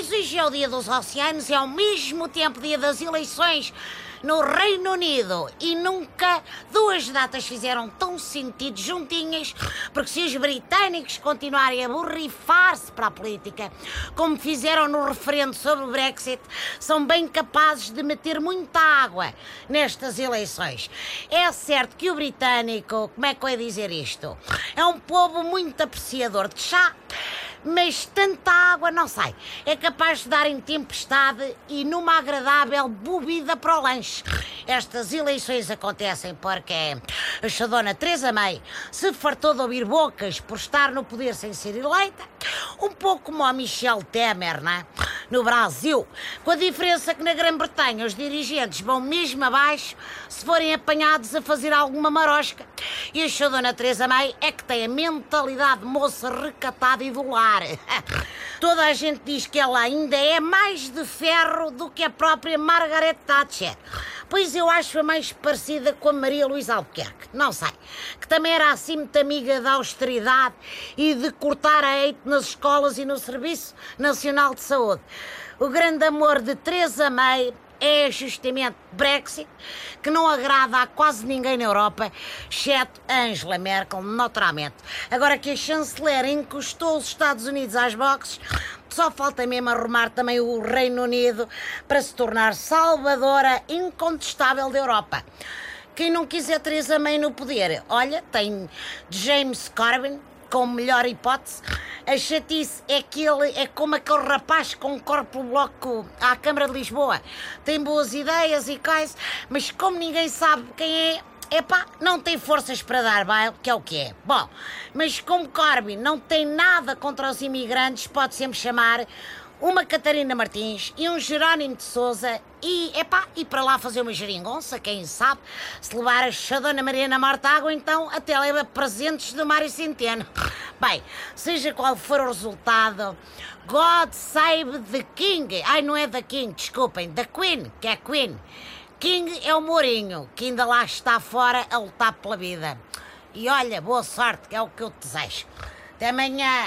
Pois hoje é o dia dos oceanos e ao mesmo tempo dia das eleições no Reino Unido e nunca duas datas fizeram tão sentido juntinhas, porque se os britânicos continuarem a borrifar-se para a política, como fizeram no referendo sobre o Brexit, são bem capazes de meter muita água nestas eleições. É certo que o britânico, como é que eu ia dizer isto? É um povo muito apreciador de chá mas tanta água não sai. É capaz de dar em tempestade e numa agradável bebida para o lanche. Estas eleições acontecem porque a Chadona Teresa May se fartou de ouvir bocas por estar no poder sem ser eleita, um pouco como a Michel Temer, não é? No Brasil, com a diferença que na Grã-Bretanha os dirigentes vão mesmo abaixo se forem apanhados a fazer alguma marosca. E a Chadona Teresa May é que tem a mentalidade de moça recatada e do lar. Toda a gente diz que ela ainda é mais de ferro do que a própria Margaret Thatcher. Pois eu acho-a mais parecida com a Maria Luísa Albuquerque. Não sei. Que também era assim muito amiga da austeridade e de cortar a eito nas escolas e no Serviço Nacional de Saúde. O grande amor de Teresa May é justamente Brexit, que não agrada a quase ninguém na Europa, exceto Angela Merkel, naturalmente. Agora que a chanceler encostou os Estados Unidos às boxes, só falta mesmo arrumar também o Reino Unido para se tornar salvadora incontestável da Europa. Quem não quiser Teresa May no poder, olha, tem James Corbyn, com melhor hipótese. A chatice é que ele é como aquele rapaz com corpo bloco à Câmara de Lisboa. Tem boas ideias e coisa, mas como ninguém sabe quem é, epá, não tem forças para dar baile, que é o que é. Bom, mas como Corbyn não tem nada contra os imigrantes, pode sempre chamar uma Catarina Martins e um Jerónimo de Souza e, epá, e para lá fazer uma geringonça, quem sabe, se levar a Xadona Mariana Mortágua, então até leva presentes do Mário Centeno. Bem, seja qual for o resultado, God save the King. Ai, não é the King, desculpem, the Queen, que é Queen. King é o Mourinho, que ainda lá está fora a lutar pela vida. E olha, boa sorte, que é o que eu te desejo. Até amanhã.